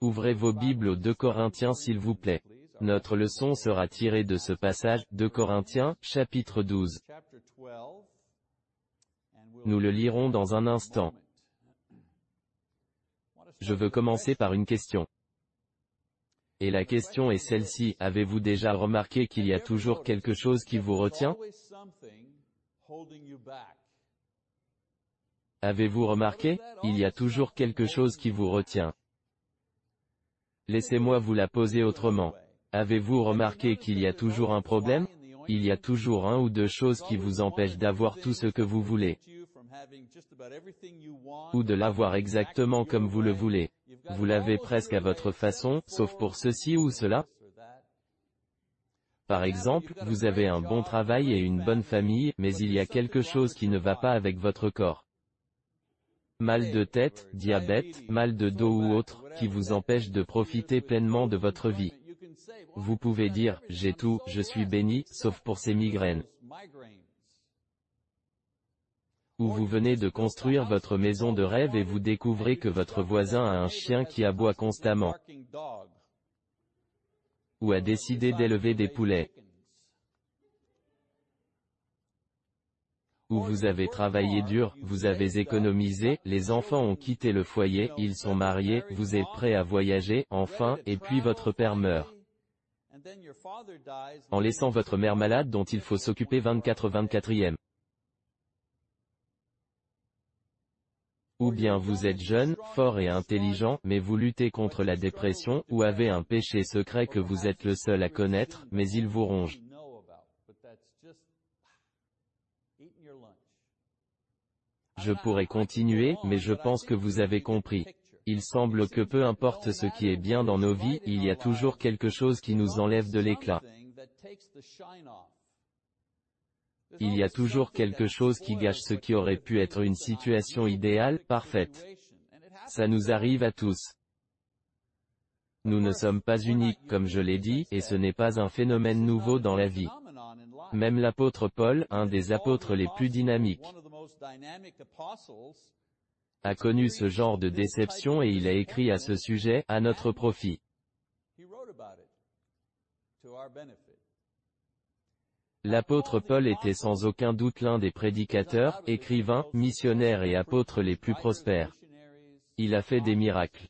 Ouvrez vos Bibles aux 2 Corinthiens s'il vous plaît. Notre leçon sera tirée de ce passage, 2 Corinthiens, chapitre 12. Nous le lirons dans un instant. Je veux commencer par une question. Et la question est celle-ci, avez-vous déjà remarqué qu'il y a toujours quelque chose qui vous retient? Avez-vous remarqué Il y a toujours quelque chose qui vous retient? Laissez-moi vous la poser autrement. Avez-vous remarqué qu'il y a toujours un problème? Il y a toujours un ou deux choses qui vous empêchent d'avoir tout ce que vous voulez. Ou de l'avoir exactement comme vous le voulez. Vous l'avez presque à votre façon, sauf pour ceci ou cela. Par exemple, vous avez un bon travail et une bonne famille, mais il y a quelque chose qui ne va pas avec votre corps mal de tête, diabète, mal de dos ou autre, qui vous empêche de profiter pleinement de votre vie. Vous pouvez dire, j'ai tout, je suis béni, sauf pour ces migraines. Ou vous venez de construire votre maison de rêve et vous découvrez que votre voisin a un chien qui aboie constamment. Ou a décidé d'élever des poulets. Où vous avez travaillé dur, vous avez économisé, les enfants ont quitté le foyer, ils sont mariés, vous êtes prêt à voyager, enfin, et puis votre père meurt. En laissant votre mère malade dont il faut s'occuper 24-24e. Ou bien vous êtes jeune, fort et intelligent, mais vous luttez contre la dépression, ou avez un péché secret que vous êtes le seul à connaître, mais il vous ronge. Je pourrais continuer, mais je pense que vous avez compris. Il semble que peu importe ce qui est bien dans nos vies, il y a toujours quelque chose qui nous enlève de l'éclat. Il y a toujours quelque chose qui gâche ce qui aurait pu être une situation idéale, parfaite. Ça nous arrive à tous. Nous ne sommes pas uniques, comme je l'ai dit, et ce n'est pas un phénomène nouveau dans la vie. Même l'apôtre Paul, un des apôtres les plus dynamiques, a connu ce genre de déception et il a écrit à ce sujet, à notre profit. L'apôtre Paul était sans aucun doute l'un des prédicateurs, écrivains, missionnaires et apôtres les plus prospères. Il a fait des miracles.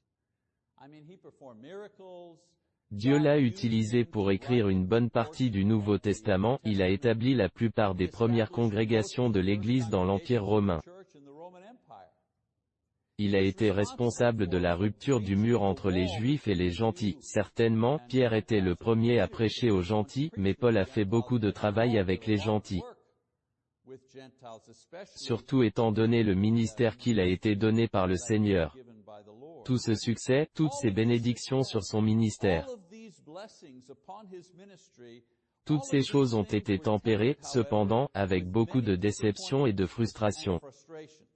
Dieu l'a utilisé pour écrire une bonne partie du Nouveau Testament, il a établi la plupart des premières congrégations de l'Église dans l'Empire romain. Il a été responsable de la rupture du mur entre les Juifs et les gentils. Certainement, Pierre était le premier à prêcher aux gentils, mais Paul a fait beaucoup de travail avec les gentils. Surtout étant donné le ministère qu'il a été donné par le Seigneur tout ce succès, toutes ces bénédictions sur son ministère. Toutes ces choses ont été tempérées, cependant, avec beaucoup de déception et de frustration.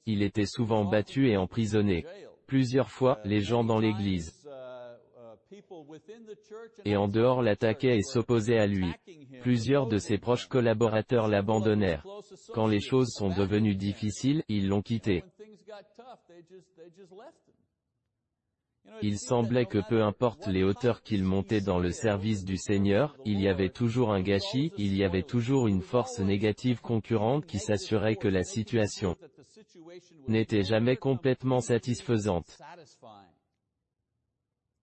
Il était souvent battu et emprisonné. Plusieurs fois, les gens dans l'église et en dehors l'attaquaient et s'opposaient à lui. Plusieurs de ses proches collaborateurs l'abandonnèrent. Quand les choses sont devenues difficiles, ils l'ont quitté. Il semblait que peu importe les hauteurs qu'il montait dans le service du Seigneur, il y avait toujours un gâchis, il y avait toujours une force négative concurrente qui s'assurait que la situation n'était jamais complètement satisfaisante.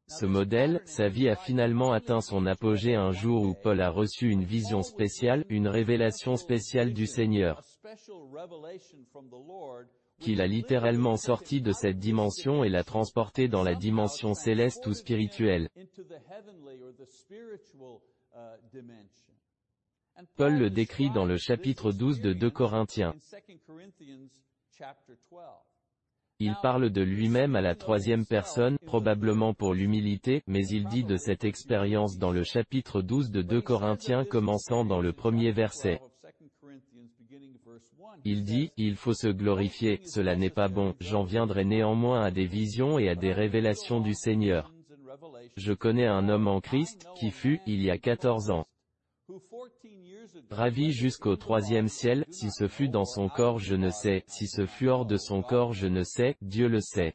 Ce modèle, sa vie a finalement atteint son apogée un jour où Paul a reçu une vision spéciale, une révélation spéciale du Seigneur qu'il a littéralement sorti de cette dimension et l'a transporté dans la dimension céleste ou spirituelle. Paul le décrit dans le chapitre 12 de 2 Corinthiens. Il parle de lui-même à la troisième personne, probablement pour l'humilité, mais il dit de cette expérience dans le chapitre 12 de 2 Corinthiens commençant dans le premier verset. Il dit, il faut se glorifier, cela n'est pas bon, j'en viendrai néanmoins à des visions et à des révélations du Seigneur. Je connais un homme en Christ, qui fut, il y a 14 ans, ravi jusqu'au troisième ciel, si ce fut dans son corps je ne sais, si ce fut hors de son corps je ne sais, Dieu le sait.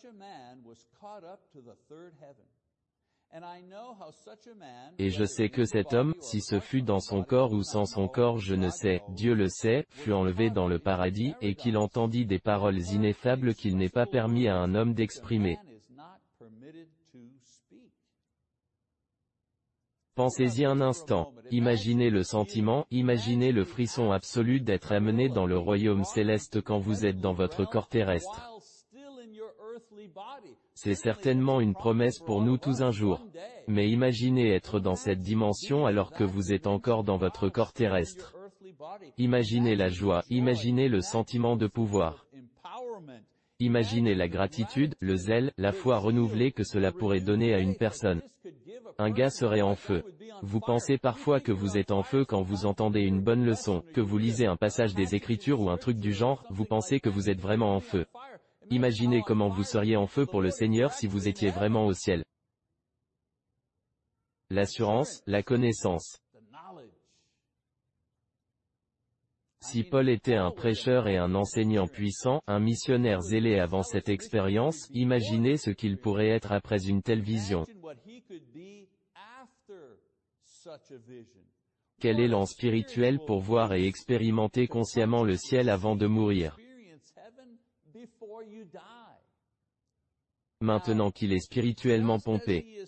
Et je sais que cet homme, si ce fut dans son corps ou sans son corps je ne sais, Dieu le sait, fut enlevé dans le paradis, et qu'il entendit des paroles ineffables qu'il n'est pas permis à un homme d'exprimer. Pensez-y un instant. Imaginez le sentiment, imaginez le frisson absolu d'être amené dans le royaume céleste quand vous êtes dans votre corps terrestre. C'est certainement une promesse pour nous tous un jour. Mais imaginez être dans cette dimension alors que vous êtes encore dans votre corps terrestre. Imaginez la joie, imaginez le sentiment de pouvoir. Imaginez la gratitude, le zèle, la foi renouvelée que cela pourrait donner à une personne. Un gars serait en feu. Vous pensez parfois que vous êtes en feu quand vous entendez une bonne leçon, que vous lisez un passage des Écritures ou un truc du genre, vous pensez que vous êtes vraiment en feu. Imaginez comment vous seriez en feu pour le Seigneur si vous étiez vraiment au ciel. L'assurance, la connaissance. Si Paul était un prêcheur et un enseignant puissant, un missionnaire zélé avant cette expérience, imaginez ce qu'il pourrait être après une telle vision. Quel élan spirituel pour voir et expérimenter consciemment le ciel avant de mourir? Maintenant qu'il est spirituellement pompé,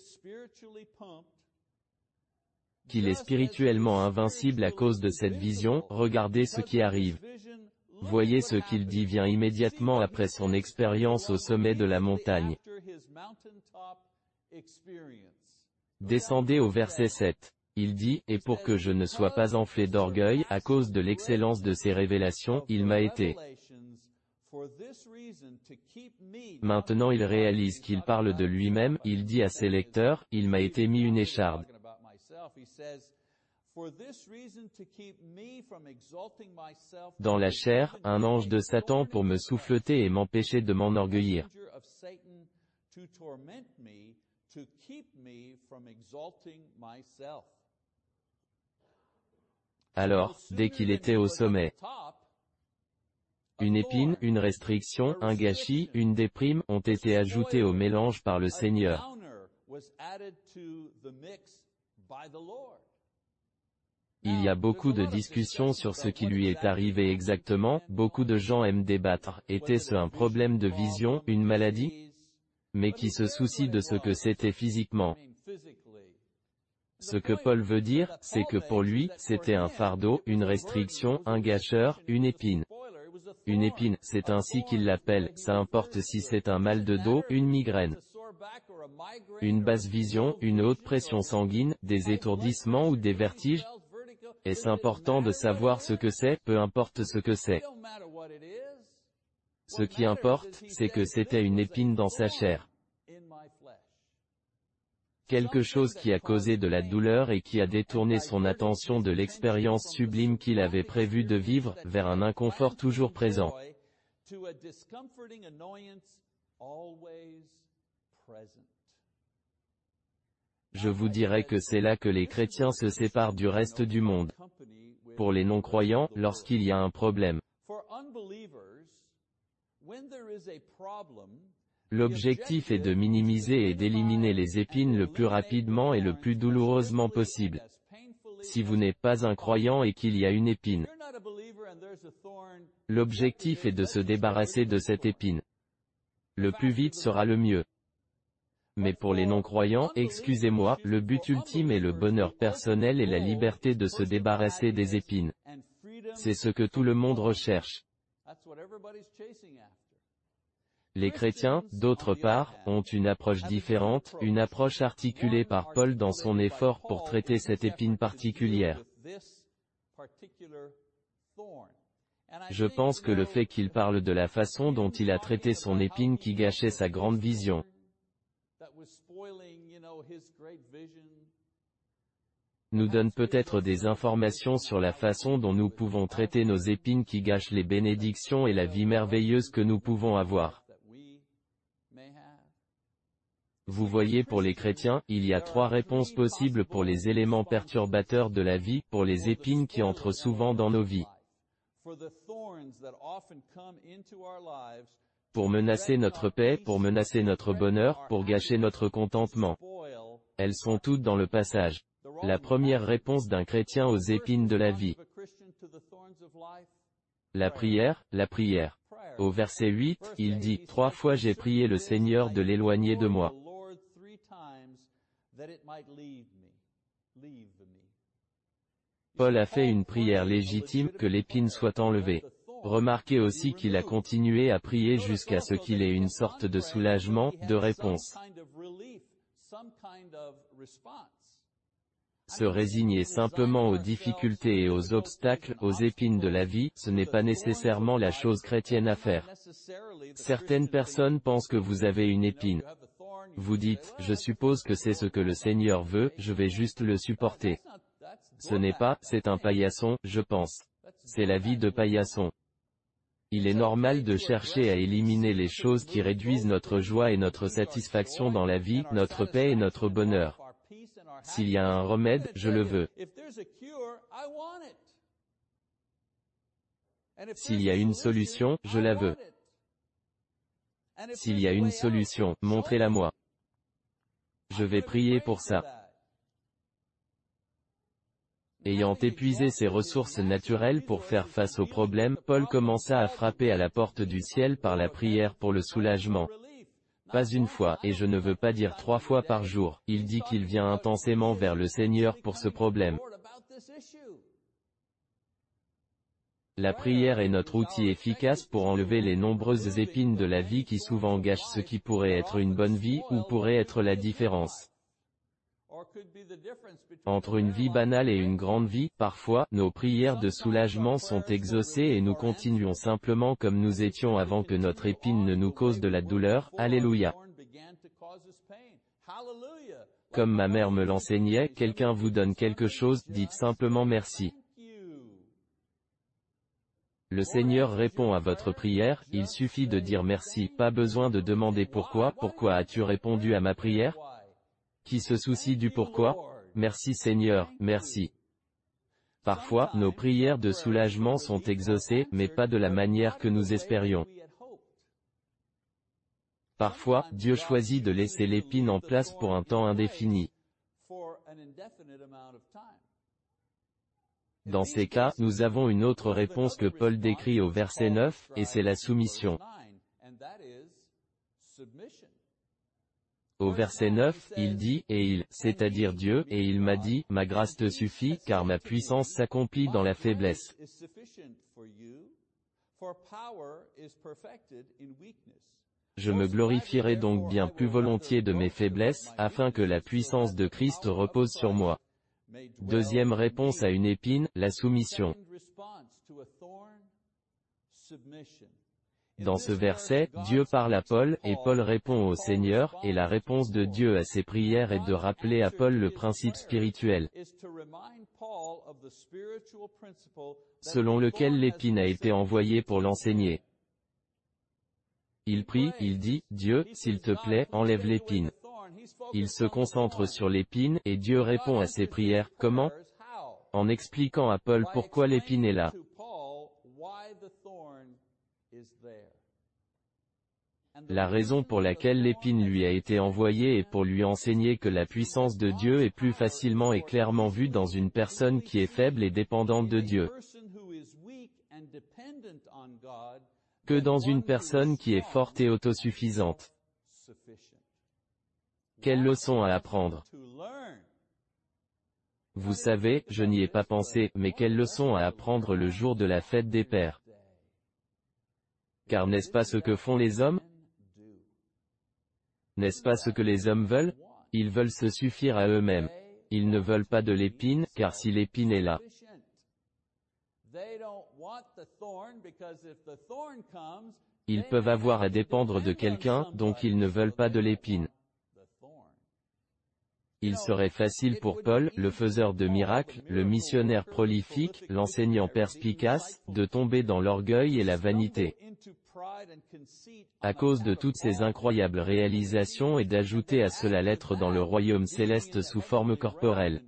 qu'il est spirituellement invincible à cause de cette vision, regardez ce qui arrive. Voyez ce qu'il dit vient immédiatement après son expérience au sommet de la montagne. Descendez au verset 7. Il dit, et pour que je ne sois pas enflé d'orgueil, à cause de l'excellence de ses révélations, il m'a été. Maintenant il réalise qu'il parle de lui-même, il dit à ses lecteurs, il m'a été mis une écharde. Dans la chair, un ange de Satan pour me souffleter et m'empêcher de m'enorgueillir. Alors, dès qu'il était au sommet, une épine, une restriction, un gâchis, une déprime, ont été ajoutés au mélange par le Seigneur. Il y a beaucoup de discussions sur ce qui lui est arrivé exactement, beaucoup de gens aiment débattre, était-ce un problème de vision, une maladie? Mais qui se soucie de ce que c'était physiquement? Ce que Paul veut dire, c'est que pour lui, c'était un fardeau, une restriction, un gâcheur, une épine. Une épine, c'est ainsi qu'il l'appelle, ça importe si c'est un mal de dos, une migraine. Une basse vision, une haute pression sanguine, des étourdissements ou des vertiges Est-ce important de savoir ce que c'est, peu importe ce que c'est. Ce qui importe, c'est que c'était une épine dans sa chair. Quelque chose qui a causé de la douleur et qui a détourné son attention de l'expérience sublime qu'il avait prévu de vivre, vers un inconfort toujours présent. Je vous dirais que c'est là que les chrétiens se séparent du reste du monde. Pour les non-croyants, lorsqu'il y a un problème, L'objectif est de minimiser et d'éliminer les épines le plus rapidement et le plus douloureusement possible. Si vous n'êtes pas un croyant et qu'il y a une épine, l'objectif est de se débarrasser de cette épine. Le plus vite sera le mieux. Mais pour les non-croyants, excusez-moi, le but ultime est le bonheur personnel et la liberté de se débarrasser des épines. C'est ce que tout le monde recherche. Les chrétiens, d'autre part, ont une approche différente, une approche articulée par Paul dans son effort pour traiter cette épine particulière. Je pense que le fait qu'il parle de la façon dont il a traité son épine qui gâchait sa grande vision, nous donne peut-être des informations sur la façon dont nous pouvons traiter nos épines qui gâchent les bénédictions et la vie merveilleuse que nous pouvons avoir. Vous voyez pour les chrétiens, il y a trois réponses possibles pour les éléments perturbateurs de la vie, pour les épines qui entrent souvent dans nos vies. Pour menacer notre paix, pour menacer notre bonheur, pour gâcher notre contentement. Elles sont toutes dans le passage. La première réponse d'un chrétien aux épines de la vie. La prière, la prière. Au verset 8, il dit, Trois fois j'ai prié le Seigneur de l'éloigner de moi. Paul a fait une prière légitime, que l'épine soit enlevée. Remarquez aussi qu'il a continué à prier jusqu'à ce qu'il ait une sorte de soulagement, de réponse. Se résigner simplement aux difficultés et aux obstacles, aux épines de la vie, ce n'est pas nécessairement la chose chrétienne à faire. Certaines personnes pensent que vous avez une épine. Vous dites, je suppose que c'est ce que le Seigneur veut, je vais juste le supporter. Ce n'est pas, c'est un paillasson, je pense. C'est la vie de paillasson. Il est normal de chercher à éliminer les choses qui réduisent notre joie et notre satisfaction dans la vie, notre paix et notre bonheur. S'il y a un remède, je le veux. S'il y a une solution, je la veux. S'il y a une solution, montrez-la moi. Je vais prier pour ça. Ayant épuisé ses ressources naturelles pour faire face aux problèmes, Paul commença à frapper à la porte du ciel par la prière pour le soulagement. Pas une fois, et je ne veux pas dire trois fois par jour, il dit qu'il vient intensément vers le Seigneur pour ce problème. La prière est notre outil efficace pour enlever les nombreuses épines de la vie qui souvent gâchent ce qui pourrait être une bonne vie, ou pourrait être la différence. Entre une vie banale et une grande vie, parfois, nos prières de soulagement sont exaucées et nous continuons simplement comme nous étions avant que notre épine ne nous cause de la douleur. Alléluia. Comme ma mère me l'enseignait, quelqu'un vous donne quelque chose, dites simplement merci. Le Seigneur répond à votre prière, il suffit de dire merci, pas besoin de demander pourquoi, pourquoi as-tu répondu à ma prière? Qui se soucie du pourquoi? Merci Seigneur, merci. Parfois, nos prières de soulagement sont exaucées, mais pas de la manière que nous espérions. Parfois, Dieu choisit de laisser l'épine en place pour un temps indéfini. Dans ces cas, nous avons une autre réponse que Paul décrit au verset 9, et c'est la soumission. Au verset 9, il dit, et il, c'est-à-dire Dieu, et il m'a dit, ma grâce te suffit, car ma puissance s'accomplit dans la faiblesse. Je me glorifierai donc bien plus volontiers de mes faiblesses, afin que la puissance de Christ repose sur moi. Deuxième réponse à une épine, la soumission. Dans ce verset, Dieu parle à Paul, et Paul répond au Seigneur, et la réponse de Dieu à ses prières est de rappeler à Paul le principe spirituel, selon lequel l'épine a été envoyée pour l'enseigner. Il prie, il dit, Dieu, s'il te plaît, enlève l'épine. Il se concentre sur l'épine, et Dieu répond à ses prières, comment? En expliquant à Paul pourquoi l'épine est là. La raison pour laquelle l'épine lui a été envoyée est pour lui enseigner que la puissance de Dieu est plus facilement et clairement vue dans une personne qui est faible et dépendante de Dieu, que dans une personne qui est forte et autosuffisante. Quelle leçon à apprendre. Vous savez, je n'y ai pas pensé, mais quelle leçon à apprendre le jour de la fête des pères car n'est-ce pas ce que font les hommes? N'est-ce pas ce que les hommes veulent? Ils veulent se suffire à eux-mêmes. Ils ne veulent pas de l'épine, car si l'épine est là, ils peuvent avoir à dépendre de quelqu'un, donc ils ne veulent pas de l'épine. Il serait facile pour Paul, le faiseur de miracles, le missionnaire prolifique, l'enseignant perspicace, de tomber dans l'orgueil et la vanité. À cause de toutes ces incroyables réalisations et d'ajouter à cela l'être dans le royaume céleste sous forme corporelle.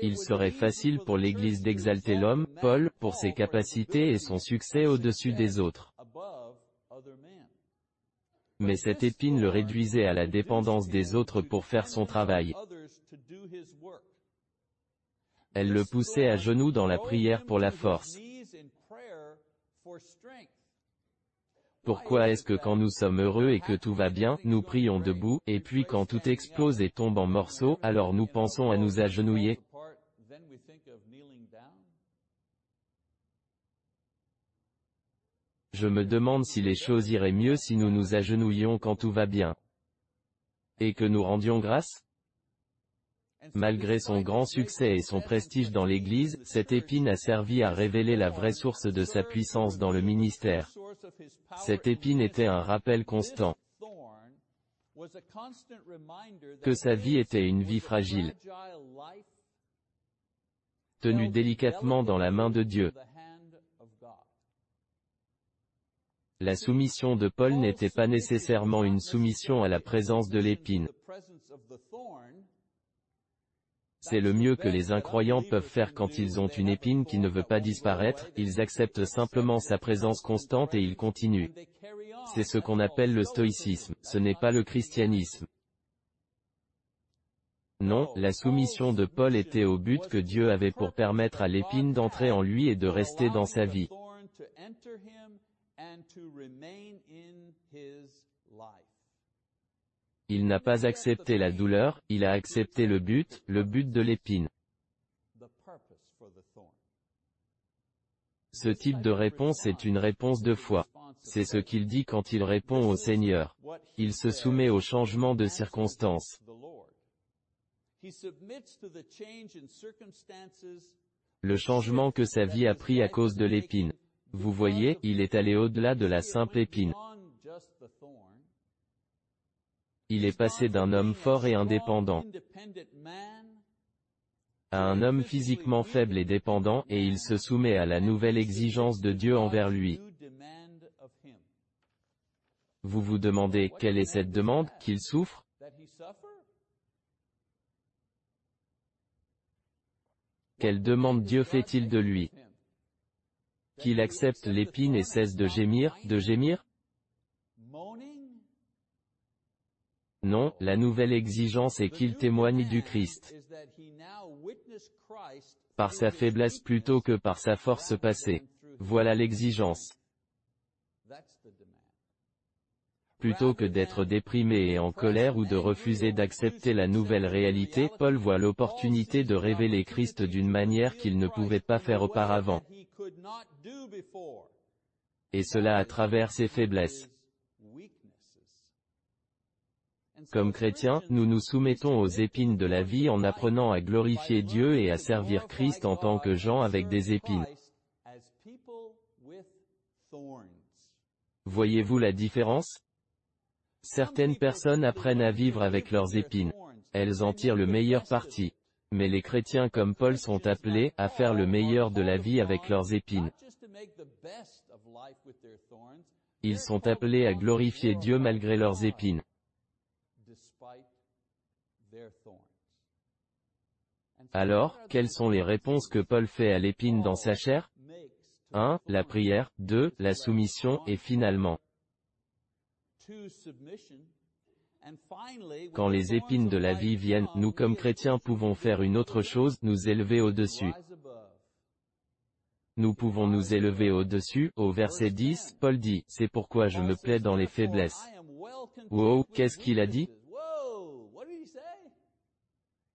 Il serait facile pour l'Église d'exalter l'homme, Paul, pour ses capacités et son succès au-dessus des autres. Mais cette épine le réduisait à la dépendance des autres pour faire son travail. Elle le poussait à genoux dans la prière pour la force. Pourquoi est-ce que quand nous sommes heureux et que tout va bien, nous prions debout, et puis quand tout explose et tombe en morceaux, alors nous pensons à nous agenouiller? Je me demande si les choses iraient mieux si nous nous agenouillions quand tout va bien. Et que nous rendions grâce? Malgré son grand succès et son prestige dans l'Église, cette épine a servi à révéler la vraie source de sa puissance dans le ministère. Cette épine était un rappel constant que sa vie était une vie fragile, tenue délicatement dans la main de Dieu. La soumission de Paul n'était pas nécessairement une soumission à la présence de l'épine. C'est le mieux que les incroyants peuvent faire quand ils ont une épine qui ne veut pas disparaître, ils acceptent simplement sa présence constante et ils continuent. C'est ce qu'on appelle le stoïcisme, ce n'est pas le christianisme. Non, la soumission de Paul était au but que Dieu avait pour permettre à l'épine d'entrer en lui et de rester dans sa vie. Il n'a pas accepté la douleur, il a accepté le but, le but de l'épine. Ce type de réponse est une réponse de foi. C'est ce qu'il dit quand il répond au Seigneur. Il se soumet au changement de circonstances. Le changement que sa vie a pris à cause de l'épine. Vous voyez, il est allé au-delà de la simple épine. Il est passé d'un homme fort et indépendant à un homme physiquement faible et dépendant, et il se soumet à la nouvelle exigence de Dieu envers lui. Vous vous demandez, quelle est cette demande, qu'il souffre? Quelle demande Dieu fait-il de lui? Qu'il accepte l'épine et cesse de gémir, de gémir? Non, la nouvelle exigence est qu'il témoigne du Christ. Par sa faiblesse plutôt que par sa force passée. Voilà l'exigence. Plutôt que d'être déprimé et en colère ou de refuser d'accepter la nouvelle réalité, Paul voit l'opportunité de révéler Christ d'une manière qu'il ne pouvait pas faire auparavant. Et cela à travers ses faiblesses. Comme chrétiens, nous nous soumettons aux épines de la vie en apprenant à glorifier Dieu et à servir Christ en tant que gens avec des épines. Voyez-vous la différence? Certaines personnes apprennent à vivre avec leurs épines. Elles en tirent le meilleur parti. Mais les chrétiens comme Paul sont appelés à faire le meilleur de la vie avec leurs épines. Ils sont appelés à glorifier Dieu malgré leurs épines. Alors, quelles sont les réponses que Paul fait à l'épine dans sa chair? 1. La prière, 2. La soumission, et finalement, quand les épines de la vie viennent, nous comme chrétiens pouvons faire une autre chose, nous élever au-dessus. Nous pouvons nous élever au-dessus, au verset 10, Paul dit, c'est pourquoi je me plais dans les faiblesses. Wow, qu'est-ce qu'il a dit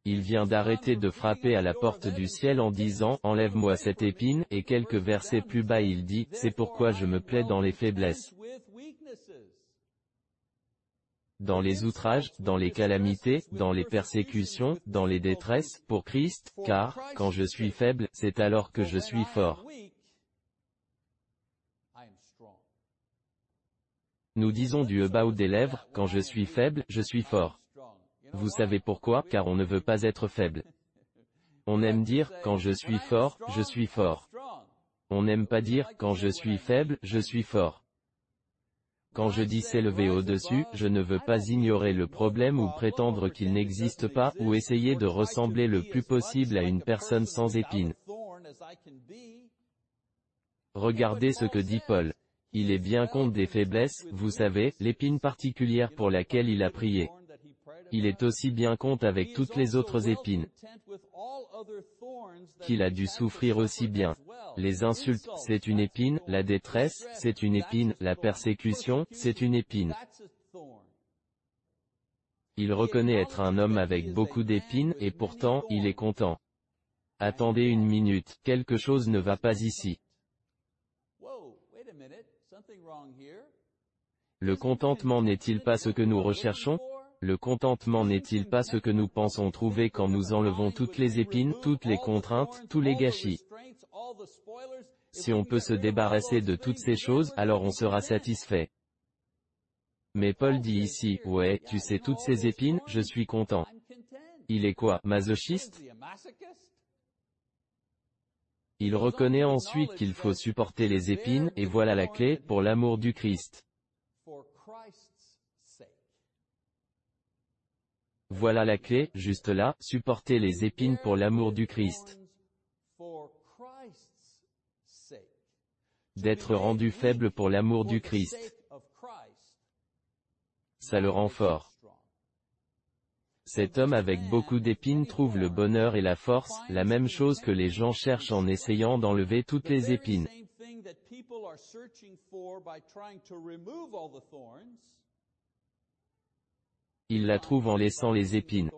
il vient d'arrêter de frapper à la porte du ciel en disant, enlève-moi cette épine, et quelques versets plus bas il dit, c'est pourquoi je me plais dans les faiblesses. Dans les outrages, dans les calamités, dans les persécutions, dans les détresses, pour Christ, car, quand je suis faible, c'est alors que je suis fort. Nous disons du haut des lèvres, quand je suis faible, je suis fort. Vous savez pourquoi? Car on ne veut pas être faible. On aime dire, quand je suis fort, je suis fort. On n'aime pas dire, quand je suis faible, je suis fort. Quand je dis s'élever au-dessus, je ne veux pas ignorer le problème ou prétendre qu'il n'existe pas, ou essayer de ressembler le plus possible à une personne sans épines. Regardez ce que dit Paul. Il est bien compte des faiblesses, vous savez, l'épine particulière pour laquelle il a prié. Il est aussi bien compte avec toutes les autres épines qu'il a dû souffrir aussi bien. Les insultes, c'est une épine, la détresse, c'est une épine, la persécution, c'est une épine. Il reconnaît être un homme avec beaucoup d'épines, et pourtant, il est content. Attendez une minute, quelque chose ne va pas ici. Le contentement n'est-il pas ce que nous recherchons? Le contentement n'est-il pas ce que nous pensons trouver quand nous enlevons toutes les épines, toutes les contraintes, tous les gâchis? Si on peut se débarrasser de toutes ces choses, alors on sera satisfait. Mais Paul dit ici, ouais, tu sais toutes ces épines, je suis content. Il est quoi, masochiste? Il reconnaît ensuite qu'il faut supporter les épines, et voilà la clé, pour l'amour du Christ. Voilà la clé, juste là, supporter les épines pour l'amour du Christ. D'être rendu faible pour l'amour du Christ ça le rend fort. Cet homme avec beaucoup d'épines trouve le bonheur et la force, la même chose que les gens cherchent en essayant d'enlever toutes les épines. Il la trouve en laissant les épines.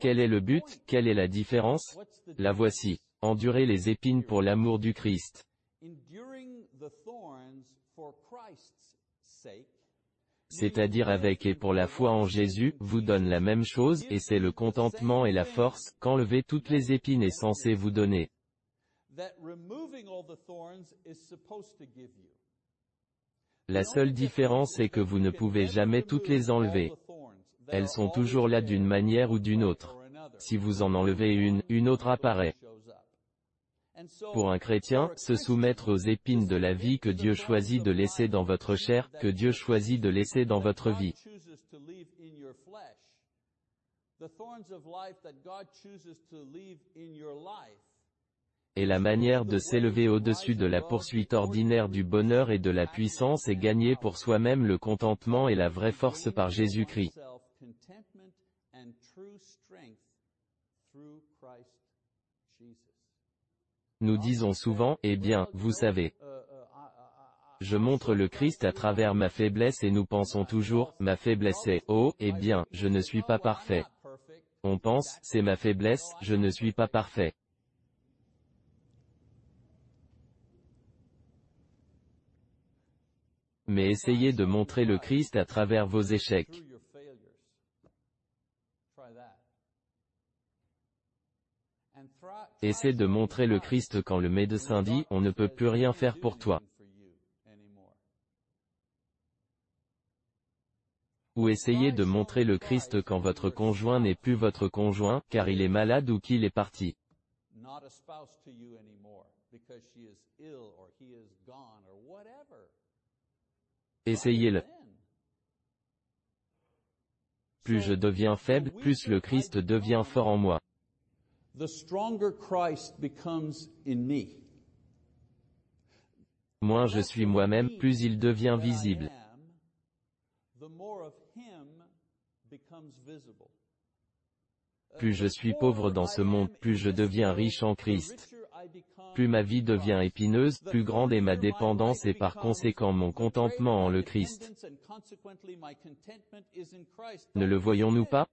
Quel est le but, quelle est la différence? La voici. Endurer les épines pour l'amour du Christ c'est-à-dire avec et pour la foi en Jésus, vous donne la même chose, et c'est le contentement et la force, qu'enlever toutes les épines est censé vous donner. La seule différence est que vous ne pouvez jamais toutes les enlever. Elles sont toujours là d'une manière ou d'une autre. Si vous en enlevez une, une autre apparaît. Pour un chrétien, se soumettre aux épines de la vie que Dieu choisit de laisser dans votre chair, que Dieu choisit de laisser dans votre vie. Et la manière de s'élever au-dessus de la poursuite ordinaire du bonheur et de la puissance est gagner pour soi-même le contentement et la vraie force par Jésus-Christ. Nous disons souvent, eh bien, vous savez. Je montre le Christ à travers ma faiblesse et nous pensons toujours, ma faiblesse est, oh, eh bien, je ne suis pas parfait. On pense, c'est ma faiblesse, je ne suis pas parfait. Mais essayez de montrer le Christ à travers vos échecs. Essaie de montrer le Christ quand le médecin dit, on ne peut plus rien faire pour toi. Ou essayez de montrer le Christ quand votre conjoint n'est plus votre conjoint, car il est malade ou qu'il est parti. Essayez-le. Plus je deviens faible, plus le Christ devient fort en moi. Moins je suis moi-même, plus il devient visible. Plus je suis pauvre dans ce monde, plus je deviens riche en Christ. Plus ma vie devient épineuse, plus grande est ma dépendance et par conséquent mon contentement en le Christ. Ne le voyons-nous pas?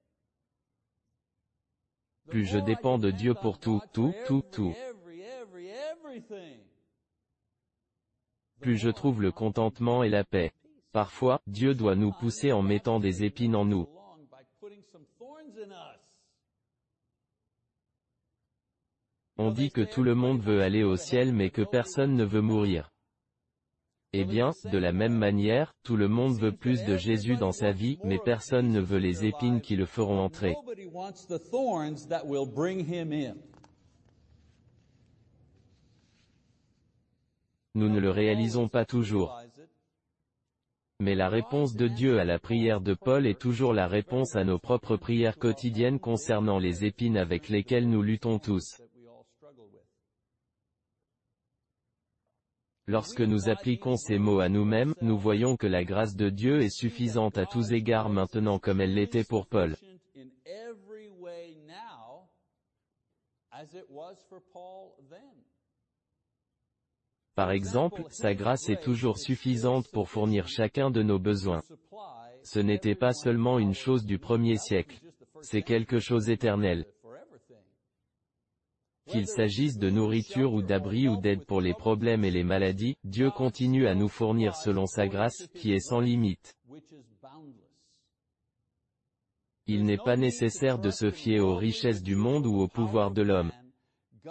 Plus je dépends de Dieu pour tout, tout, tout, tout. Plus je trouve le contentement et la paix. Parfois, Dieu doit nous pousser en mettant des épines en nous. On dit que tout le monde veut aller au ciel mais que personne ne veut mourir. Eh bien, de la même manière, tout le monde veut plus de Jésus dans sa vie, mais personne ne veut les épines qui le feront entrer. Nous ne le réalisons pas toujours. Mais la réponse de Dieu à la prière de Paul est toujours la réponse à nos propres prières quotidiennes concernant les épines avec lesquelles nous luttons tous. Lorsque nous appliquons ces mots à nous-mêmes, nous voyons que la grâce de Dieu est suffisante à tous égards maintenant comme elle l'était pour Paul. Par exemple, sa grâce est toujours suffisante pour fournir chacun de nos besoins. Ce n'était pas seulement une chose du premier siècle. C'est quelque chose d'éternel. Qu'il s'agisse de nourriture ou d'abri ou d'aide pour les problèmes et les maladies, Dieu continue à nous fournir selon sa grâce, qui est sans limite. Il n'est pas nécessaire de se fier aux richesses du monde ou au pouvoir de l'homme.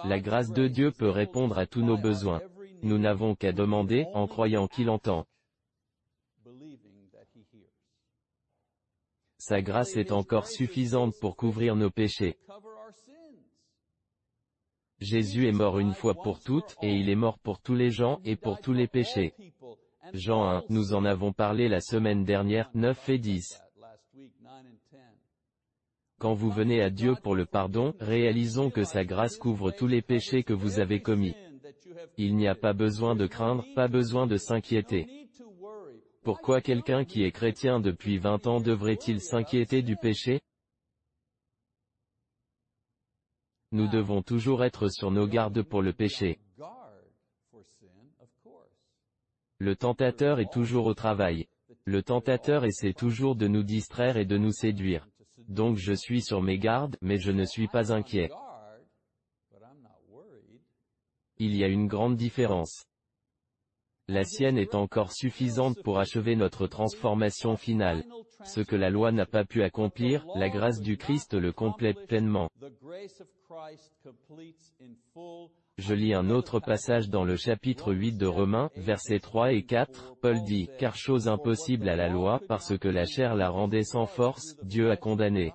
La grâce de Dieu peut répondre à tous nos besoins. Nous n'avons qu'à demander, en croyant qu'il entend. Sa grâce est encore suffisante pour couvrir nos péchés. Jésus est mort une fois pour toutes, et il est mort pour tous les gens, et pour tous les péchés. Jean 1, nous en avons parlé la semaine dernière, 9 et 10. Quand vous venez à Dieu pour le pardon, réalisons que sa grâce couvre tous les péchés que vous avez commis. Il n'y a pas besoin de craindre, pas besoin de s'inquiéter. Pourquoi quelqu'un qui est chrétien depuis 20 ans devrait-il s'inquiéter du péché? Nous devons toujours être sur nos gardes pour le péché. Le tentateur est toujours au travail. Le tentateur essaie toujours de nous distraire et de nous séduire. Donc je suis sur mes gardes, mais je ne suis pas inquiet. Il y a une grande différence. La sienne est encore suffisante pour achever notre transformation finale. Ce que la loi n'a pas pu accomplir, la grâce du Christ le complète pleinement. Je lis un autre passage dans le chapitre 8 de Romains, versets 3 et 4, Paul dit, Car chose impossible à la loi, parce que la chair la rendait sans force, Dieu a condamné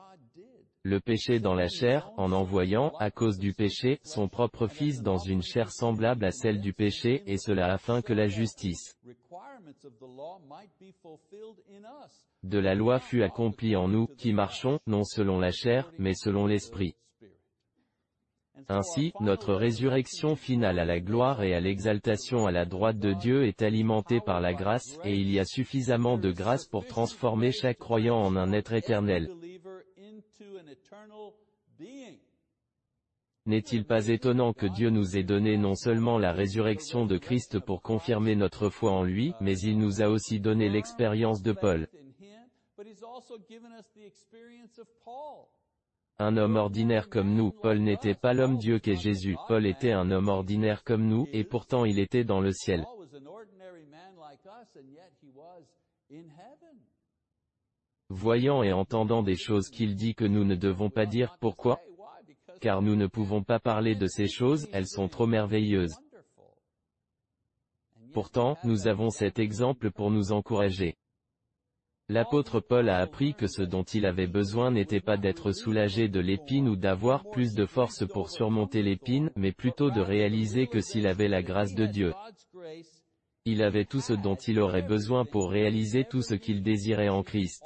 le péché dans la chair, en envoyant, à cause du péché, son propre Fils dans une chair semblable à celle du péché, et cela afin que la justice de la loi fût accomplie en nous, qui marchons, non selon la chair, mais selon l'Esprit. Ainsi, notre résurrection finale à la gloire et à l'exaltation à la droite de Dieu est alimentée par la grâce, et il y a suffisamment de grâce pour transformer chaque croyant en un être éternel. N'est-il pas étonnant que Dieu nous ait donné non seulement la résurrection de Christ pour confirmer notre foi en lui, mais il nous a aussi donné l'expérience de Paul. Un homme ordinaire comme nous, Paul n'était pas l'homme Dieu qu'est Jésus, Paul était un homme ordinaire comme nous, et pourtant il était dans le ciel. Voyant et entendant des choses qu'il dit que nous ne devons pas dire, pourquoi? Car nous ne pouvons pas parler de ces choses, elles sont trop merveilleuses. Pourtant, nous avons cet exemple pour nous encourager. L'apôtre Paul a appris que ce dont il avait besoin n'était pas d'être soulagé de l'épine ou d'avoir plus de force pour surmonter l'épine, mais plutôt de réaliser que s'il avait la grâce de Dieu, il avait tout ce dont il aurait besoin pour réaliser tout ce qu'il désirait en Christ.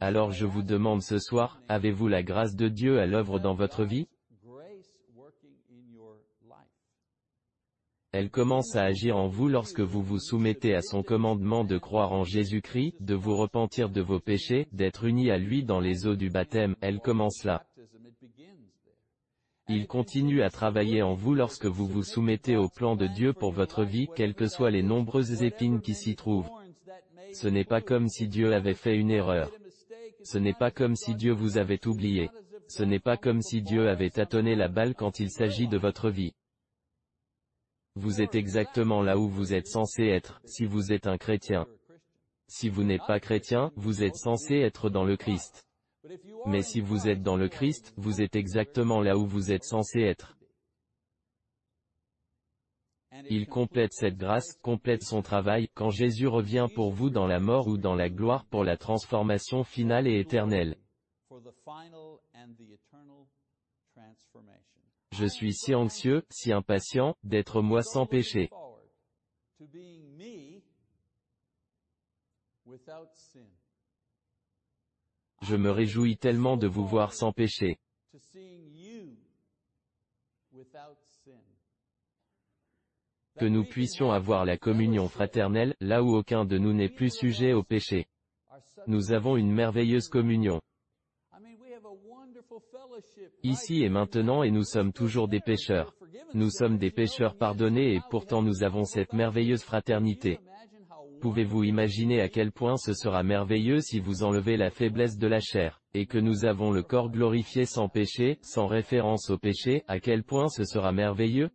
Alors je vous demande ce soir, avez-vous la grâce de Dieu à l'œuvre dans votre vie? Elle commence à agir en vous lorsque vous vous soumettez à son commandement de croire en Jésus-Christ, de vous repentir de vos péchés, d'être unis à lui dans les eaux du baptême, elle commence là. Il continue à travailler en vous lorsque vous vous soumettez au plan de Dieu pour votre vie, quelles que soient les nombreuses épines qui s'y trouvent. Ce n'est pas comme si Dieu avait fait une erreur. Ce n'est pas comme si Dieu vous avait oublié. Ce n'est pas comme si Dieu avait tâtonné la balle quand il s'agit de votre vie. Vous êtes exactement là où vous êtes censé être, si vous êtes un chrétien. Si vous n'êtes pas chrétien, vous êtes censé être dans le Christ. Mais si vous êtes dans le Christ, vous êtes exactement là où vous êtes censé être. Il complète cette grâce, complète son travail, quand Jésus revient pour vous dans la mort ou dans la gloire pour la transformation finale et éternelle. Je suis si anxieux, si impatient, d'être moi sans péché. Je me réjouis tellement de vous voir sans péché. Que nous puissions avoir la communion fraternelle, là où aucun de nous n'est plus sujet au péché. Nous avons une merveilleuse communion. Ici et maintenant et nous sommes toujours des pécheurs. Nous sommes des pécheurs pardonnés et pourtant nous avons cette merveilleuse fraternité. Pouvez-vous imaginer à quel point ce sera merveilleux si vous enlevez la faiblesse de la chair, et que nous avons le corps glorifié sans péché, sans référence au péché, à quel point ce sera merveilleux?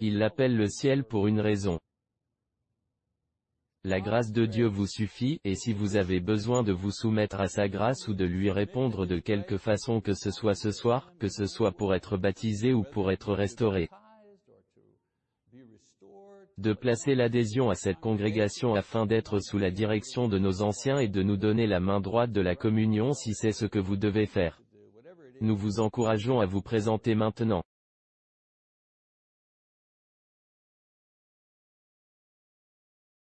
Il l'appelle le ciel pour une raison. La grâce de Dieu vous suffit, et si vous avez besoin de vous soumettre à sa grâce ou de lui répondre de quelque façon que ce soit ce soir, que ce soit pour être baptisé ou pour être restauré, de placer l'adhésion à cette congrégation afin d'être sous la direction de nos anciens et de nous donner la main droite de la communion si c'est ce que vous devez faire. Nous vous encourageons à vous présenter maintenant.